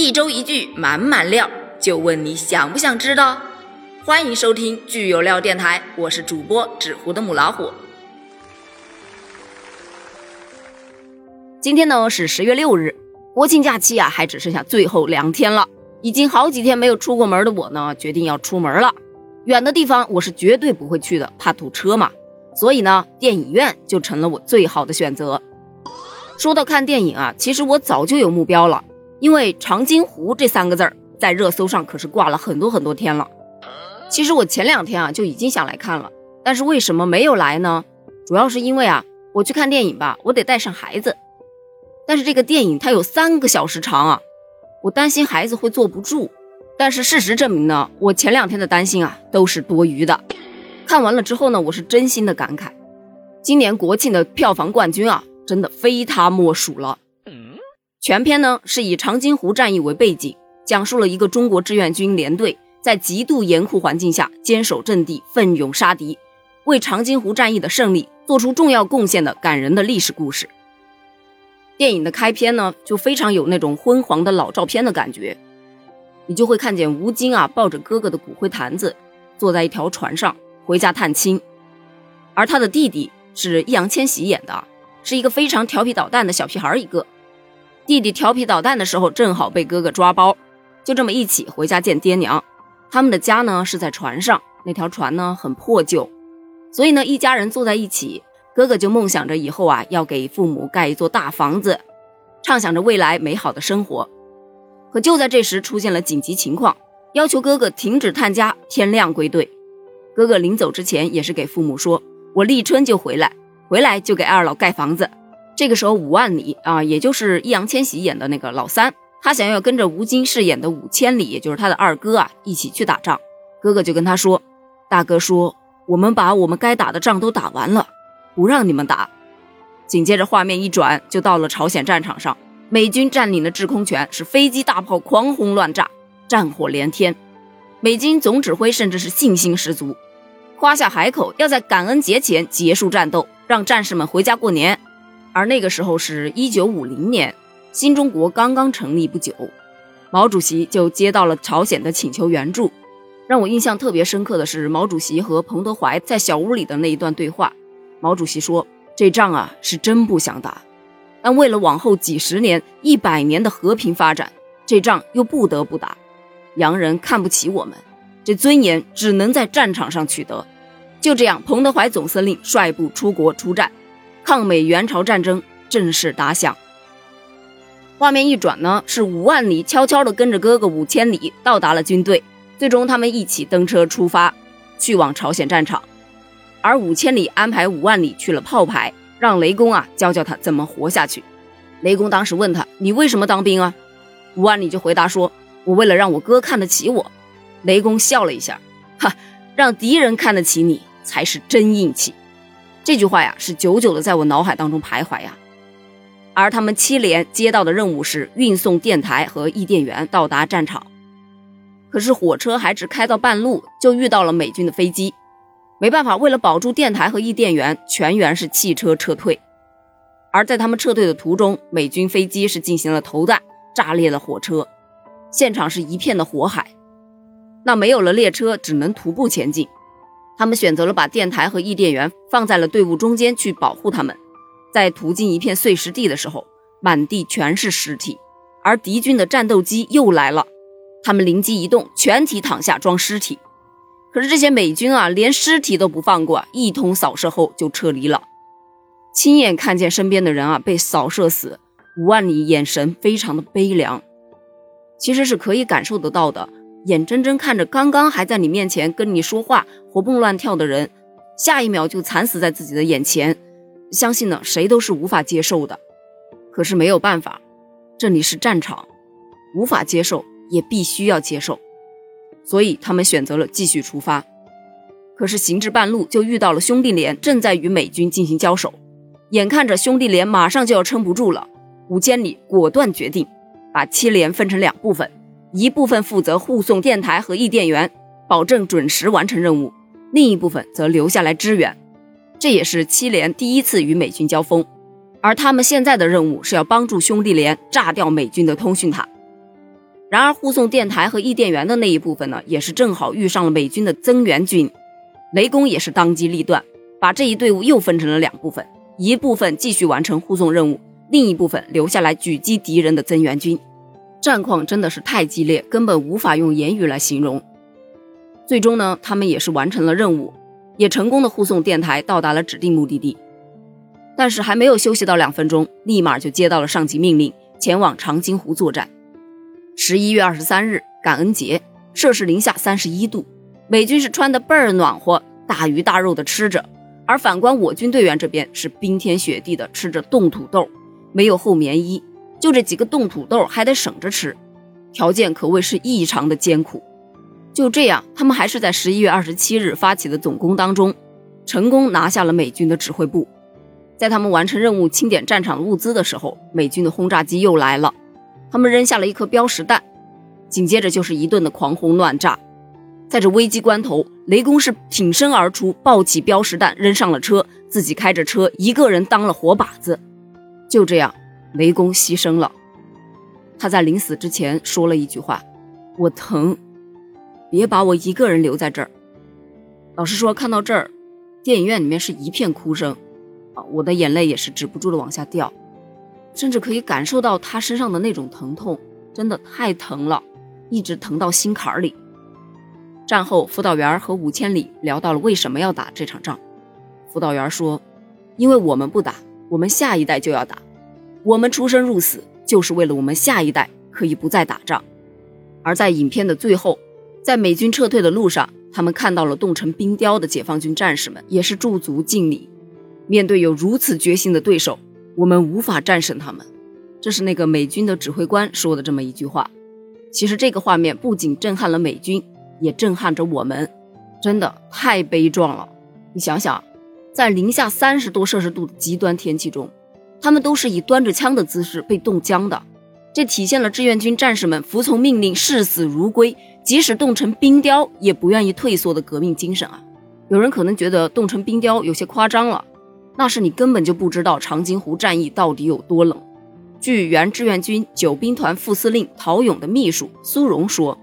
一周一句满满料，就问你想不想知道？欢迎收听剧有料电台，我是主播纸糊的母老虎。今天呢是十月六日，国庆假期啊还只剩下最后两天了。已经好几天没有出过门的我呢，决定要出门了。远的地方我是绝对不会去的，怕堵车嘛。所以呢，电影院就成了我最好的选择。说到看电影啊，其实我早就有目标了，因为长津湖这三个字儿在热搜上可是挂了很多很多天了。其实我前两天啊就已经想来看了，但是为什么没有来呢？主要是因为啊，我去看电影吧，我得带上孩子。但是这个电影它有三个小时长啊，我担心孩子会坐不住。但是事实证明呢，我前两天的担心啊都是多余的。看完了之后呢，我是真心的感慨，今年国庆的票房冠军啊，真的非他莫属了。全片呢是以长津湖战役为背景，讲述了一个中国志愿军连队在极度严酷环境下坚守阵地、奋勇杀敌，为长津湖战役的胜利做出重要贡献的感人的历史故事。电影的开篇呢，就非常有那种昏黄的老照片的感觉，你就会看见吴京啊抱着哥哥的骨灰坛子，坐在一条船上。回家探亲，而他的弟弟是易烊千玺演的，是一个非常调皮捣蛋的小屁孩一个。弟弟调皮捣蛋的时候，正好被哥哥抓包，就这么一起回家见爹娘。他们的家呢是在船上，那条船呢很破旧，所以呢一家人坐在一起，哥哥就梦想着以后啊要给父母盖一座大房子，畅想着未来美好的生活。可就在这时出现了紧急情况，要求哥哥停止探家，天亮归队。哥哥临走之前也是给父母说：“我立春就回来，回来就给二老盖房子。”这个时候，五万里啊，也就是易烊千玺演的那个老三，他想要跟着吴京饰演的五千里，也就是他的二哥啊，一起去打仗。哥哥就跟他说：“大哥说，我们把我们该打的仗都打完了，不让你们打。”紧接着画面一转，就到了朝鲜战场上，美军占领了制空权，是飞机大炮狂轰乱炸，战火连天，美军总指挥甚至是信心十足。夸下海口，要在感恩节前结束战斗，让战士们回家过年。而那个时候是一九五零年，新中国刚刚成立不久，毛主席就接到了朝鲜的请求援助。让我印象特别深刻的是毛主席和彭德怀在小屋里的那一段对话。毛主席说：“这仗啊是真不想打，但为了往后几十年、一百年的和平发展，这仗又不得不打。洋人看不起我们。”这尊严只能在战场上取得。就这样，彭德怀总司令率部出国出战，抗美援朝战争正式打响。画面一转呢，是五万里悄悄地跟着哥哥五千里到达了军队，最终他们一起登车出发，去往朝鲜战场。而五千里安排五万里去了炮排，让雷公啊教教他怎么活下去。雷公当时问他：“你为什么当兵啊？”五万里就回答说：“我为了让我哥看得起我。”雷公笑了一下，哈，让敌人看得起你才是真硬气。这句话呀，是久久的在我脑海当中徘徊呀。而他们七连接到的任务是运送电台和译电员到达战场，可是火车还只开到半路，就遇到了美军的飞机。没办法，为了保住电台和译电员，全员是弃车撤退。而在他们撤退的途中，美军飞机是进行了投弹，炸裂了火车，现场是一片的火海。那没有了列车，只能徒步前进。他们选择了把电台和译电员放在了队伍中间去保护他们。在途经一片碎石地的时候，满地全是尸体，而敌军的战斗机又来了。他们灵机一动，全体躺下装尸体。可是这些美军啊，连尸体都不放过，一通扫射后就撤离了。亲眼看见身边的人啊被扫射死，吴万里眼神非常的悲凉。其实是可以感受得到的。眼睁睁看着刚刚还在你面前跟你说话、活蹦乱跳的人，下一秒就惨死在自己的眼前，相信呢谁都是无法接受的。可是没有办法，这里是战场，无法接受也必须要接受，所以他们选择了继续出发。可是行至半路就遇到了兄弟连正在与美军进行交手，眼看着兄弟连马上就要撑不住了，五千里果断决定把七连分成两部分。一部分负责护送电台和译电员，保证准时完成任务；另一部分则留下来支援。这也是七连第一次与美军交锋，而他们现在的任务是要帮助兄弟连炸掉美军的通讯塔。然而护送电台和译电员的那一部分呢，也是正好遇上了美军的增援军。雷公也是当机立断，把这一队伍又分成了两部分，一部分继续完成护送任务，另一部分留下来狙击敌人的增援军。战况真的是太激烈，根本无法用言语来形容。最终呢，他们也是完成了任务，也成功的护送电台到达了指定目的地。但是还没有休息到两分钟，立马就接到了上级命令，前往长津湖作战。十一月二十三日，感恩节，摄氏零下三十一度，美军是穿的倍儿暖和，大鱼大肉的吃着，而反观我军队员这边是冰天雪地的吃着冻土豆，没有厚棉衣，就这几个冻土豆还得省着吃，条件可谓是异常的艰苦。就这样，他们还是在十一月二十七日发起的总攻当中，成功拿下了美军的指挥部。在他们完成任务、清点战场物资的时候，美军的轰炸机又来了。他们扔下了一颗标识弹，紧接着就是一顿的狂轰乱炸。在这危机关头，雷公是挺身而出，抱起标识弹扔上了车，自己开着车，一个人当了活靶子。就这样，雷公牺牲了。他在临死之前说了一句话：“我疼，别把我一个人留在这儿。”老实说，看到这儿，电影院里面是一片哭声。啊我的眼泪也是止不住的往下掉，甚至可以感受到他身上的那种疼痛，真的太疼了，一直疼到心坎里。战后，辅导员和五千里聊到了为什么要打这场仗。辅导员说：“因为我们不打，我们下一代就要打。我们出生入死，就是为了我们下一代可以不再打仗。”而在影片的最后，在美军撤退的路上，他们看到了冻成冰雕的解放军战士们，也是驻足敬礼。面对有如此决心的对手，我们无法战胜他们。这是那个美军的指挥官说的这么一句话。其实这个画面不仅震撼了美军，也震撼着我们，真的太悲壮了。你想想，在零下三十多摄氏度的极端天气中，他们都是以端着枪的姿势被冻僵的。这体现了志愿军战士们服从命令、视死如归，即使冻成冰雕也不愿意退缩的革命精神啊！有人可能觉得冻成冰雕有些夸张了。那是你根本就不知道长津湖战役到底有多冷。据原志愿军九兵团副司令陶勇的秘书苏荣说，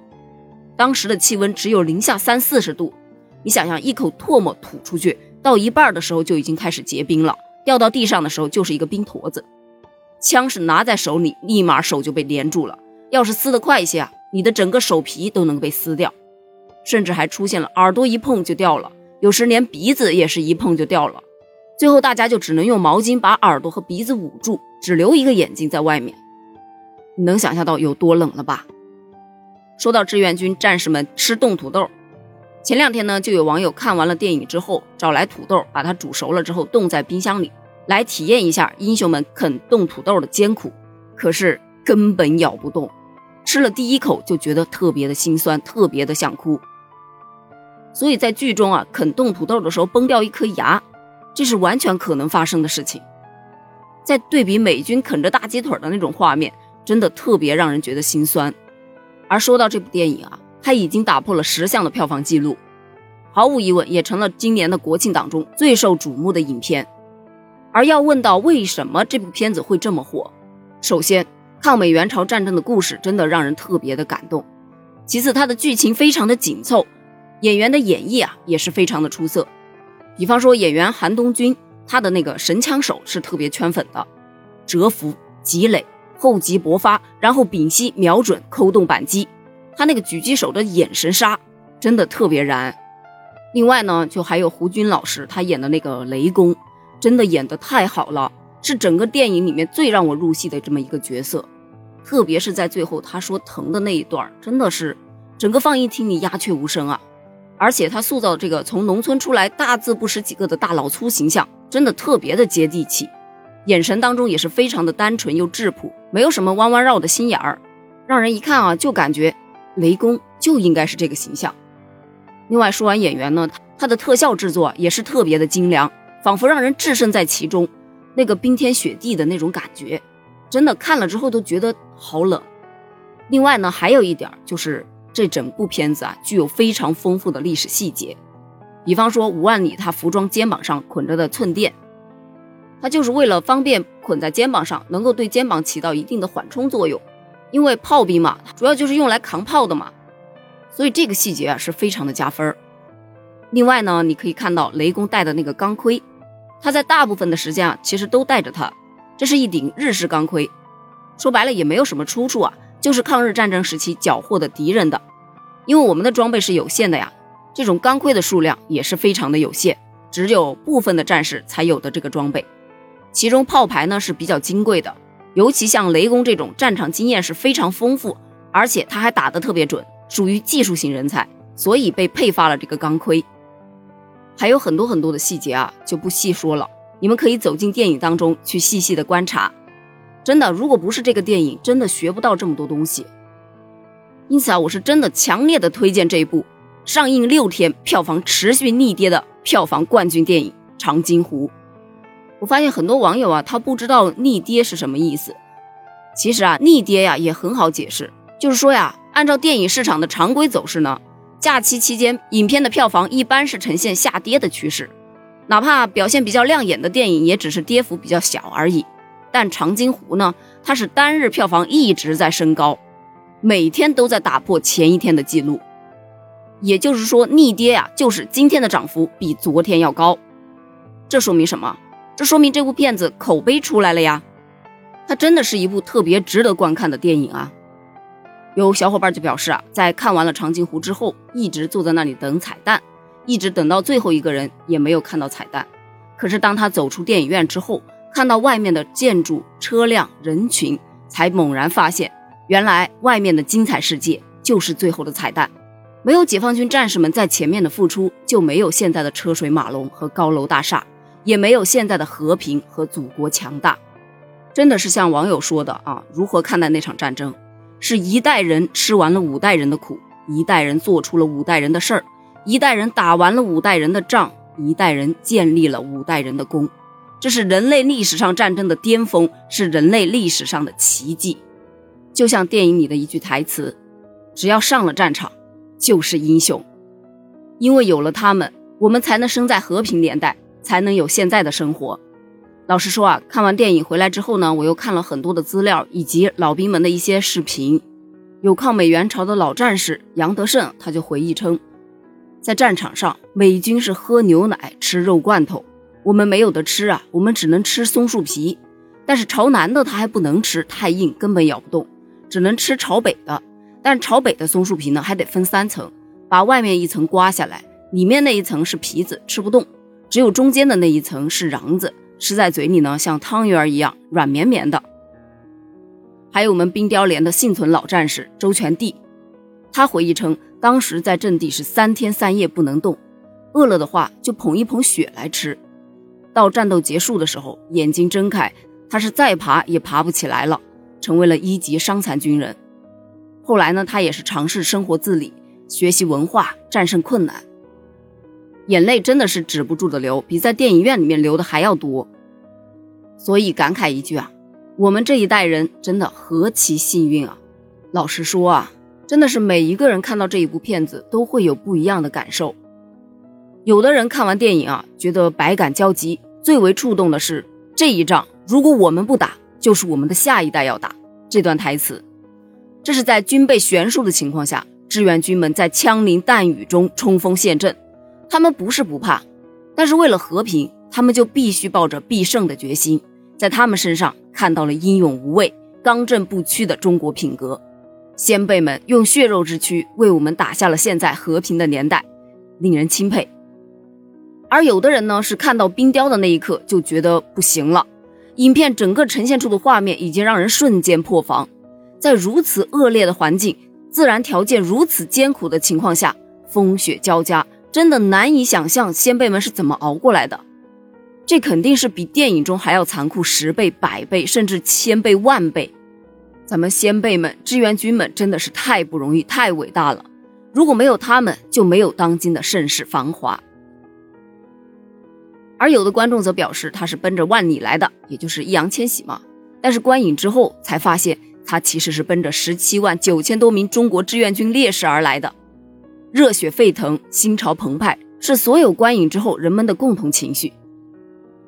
当时的气温只有零下三四十度。你想想，一口唾沫吐出去，到一半的时候就已经开始结冰了，掉到地上的时候就是一个冰坨子。枪是拿在手里，立马手就被连住了。要是撕得快一些啊，你的整个手皮都能被撕掉，甚至还出现了耳朵一碰就掉了，有时连鼻子也是一碰就掉了。最后，大家就只能用毛巾把耳朵和鼻子捂住，只留一个眼睛在外面。你能想象到有多冷了吧？说到志愿军战士们吃冻土豆，前两天呢，就有网友看完了电影之后，找来土豆，把它煮熟了之后冻在冰箱里，来体验一下英雄们啃冻土豆的艰苦。可是根本咬不动，吃了第一口就觉得特别的心酸，特别的想哭。所以在剧中啊，啃冻土豆的时候崩掉一颗牙。这是完全可能发生的事情。再对比美军啃着大鸡腿的那种画面，真的特别让人觉得心酸。而说到这部电影啊，它已经打破了十项的票房记录，毫无疑问也成了今年的国庆档中最受瞩目的影片。而要问到为什么这部片子会这么火，首先，抗美援朝战争的故事真的让人特别的感动；其次，它的剧情非常的紧凑，演员的演绎啊也是非常的出色。比方说，演员韩东君，他的那个神枪手是特别圈粉的，蛰伏、积累、厚积薄发，然后屏息、瞄准、扣动扳机，他那个狙击手的眼神杀真的特别燃。另外呢，就还有胡军老师，他演的那个雷公，真的演得太好了，是整个电影里面最让我入戏的这么一个角色。特别是在最后他说疼的那一段，真的是整个放映厅里鸦雀无声啊。而且他塑造这个从农村出来大字不识几个的大老粗形象，真的特别的接地气，眼神当中也是非常的单纯又质朴，没有什么弯弯绕的心眼儿，让人一看啊就感觉雷公就应该是这个形象。另外说完演员呢，他的特效制作也是特别的精良，仿佛让人置身在其中，那个冰天雪地的那种感觉，真的看了之后都觉得好冷。另外呢，还有一点就是。这整部片子啊，具有非常丰富的历史细节。比方说，吴万里他服装肩膀上捆着的寸垫，他就是为了方便捆在肩膀上，能够对肩膀起到一定的缓冲作用。因为炮兵嘛，主要就是用来扛炮的嘛，所以这个细节啊是非常的加分儿。另外呢，你可以看到雷公戴的那个钢盔，他在大部分的时间啊，其实都带着它。这是一顶日式钢盔，说白了也没有什么出处啊，就是抗日战争时期缴获的敌人的。因为我们的装备是有限的呀，这种钢盔的数量也是非常的有限，只有部分的战士才有的这个装备。其中炮牌呢是比较金贵的。尤其像雷公这种战场经验是非常丰富，而且他还打得特别准，属于技术型人才，所以被配发了这个钢盔。还有很多很多的细节啊，就不细说了。你们可以走进电影当中去细细的观察。真的，如果不是这个电影，真的学不到这么多东西。因此啊，我是真的强烈的推荐这一部上映六天、票房持续逆跌的票房冠军电影《长津湖》。我发现很多网友啊，他不知道逆跌是什么意思。其实啊，逆跌呀也很好解释，就是说呀，按照电影市场的常规走势呢，假期期间影片的票房一般是呈现下跌的趋势，哪怕表现比较亮眼的电影，也只是跌幅比较小而已。但《长津湖》呢，它是单日票房一直在升高，每天都在打破前一天的记录。也就是说，逆跌呀，就是今天的涨幅比昨天要高。这说明什么？这说明这部片子口碑出来了呀，它真的是一部特别值得观看的电影啊！有小伙伴就表示啊，在看完了《长津湖》之后，一直坐在那里等彩蛋，一直等到最后一个人也没有看到彩蛋。可是当他走出电影院之后，看到外面的建筑、车辆、人群，才猛然发现，原来外面的精彩世界就是最后的彩蛋。没有解放军战士们在前面的付出，就没有现在的车水马龙和高楼大厦。也没有现在的和平和祖国强大，真的是像网友说的啊？如何看待那场战争？是一代人吃完了五代人的苦，一代人做出了五代人的事儿，一代人打完了五代人的仗，一代人建立了五代人的功。这是人类历史上战争的巅峰，是人类历史上的奇迹。就像电影里的一句台词：“只要上了战场，就是英雄。”因为有了他们，我们才能生在和平年代。才能有现在的生活。老实说啊，看完电影回来之后呢，我又看了很多的资料以及老兵们的一些视频。有抗美援朝的老战士杨德胜，他就回忆称，在战场上，美军是喝牛奶吃肉罐头，我们没有的吃啊，我们只能吃松树皮。但是朝南的他还不能吃，太硬，根本咬不动，只能吃朝北的。但朝北的松树皮呢，还得分三层，把外面一层刮下来，里面那一层是皮子，吃不动。只有中间的那一层是瓤子，吃在嘴里呢，像汤圆一样软绵绵的。还有我们冰雕连的幸存老战士周全弟，他回忆称，当时在阵地是三天三夜不能动，饿了的话就捧一捧雪来吃。到战斗结束的时候，眼睛睁开，他是再爬也爬不起来了，成为了一级伤残军人。后来呢，他也是尝试生活自理，学习文化，战胜困难。眼泪真的是止不住的流，比在电影院里面流的还要多。所以感慨一句啊，我们这一代人真的何其幸运啊！老实说啊，真的是每一个人看到这一部片子都会有不一样的感受。有的人看完电影啊，觉得百感交集，最为触动的是这一仗，如果我们不打，就是我们的下一代要打这段台词。这是在军备悬殊的情况下，志愿军们在枪林弹雨中冲锋陷阵。他们不是不怕，但是为了和平，他们就必须抱着必胜的决心。在他们身上看到了英勇无畏、刚正不屈的中国品格。先辈们用血肉之躯为我们打下了现在和平的年代，令人钦佩。而有的人呢，是看到冰雕的那一刻就觉得不行了。影片整个呈现出的画面已经让人瞬间破防。在如此恶劣的环境、自然条件如此艰苦的情况下，风雪交加。真的难以想象先辈们是怎么熬过来的，这肯定是比电影中还要残酷十倍、百倍，甚至千倍、万倍。咱们先辈们、志愿军们真的是太不容易、太伟大了。如果没有他们，就没有当今的盛世繁华。而有的观众则表示，他是奔着万里来的，也就是易烊千玺嘛。但是观影之后才发现，他其实是奔着十七万九千多名中国志愿军烈士而来的。热血沸腾，心潮澎湃，是所有观影之后人们的共同情绪。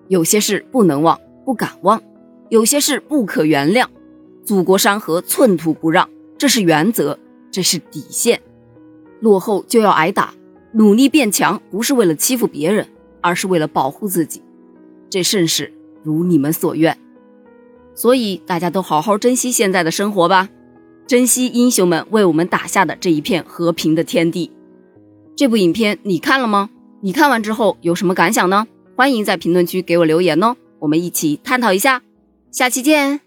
有些事不能忘，不敢忘；有些事不可原谅。祖国山河寸土不让，这是原则，这是底线。落后就要挨打，努力变强不是为了欺负别人，而是为了保护自己。这甚是如你们所愿。所以大家都好好珍惜现在的生活吧，珍惜英雄们为我们打下的这一片和平的天地。这部影片你看了吗？你看完之后有什么感想呢？欢迎在评论区给我留言哦，我们一起探讨一下。下期见。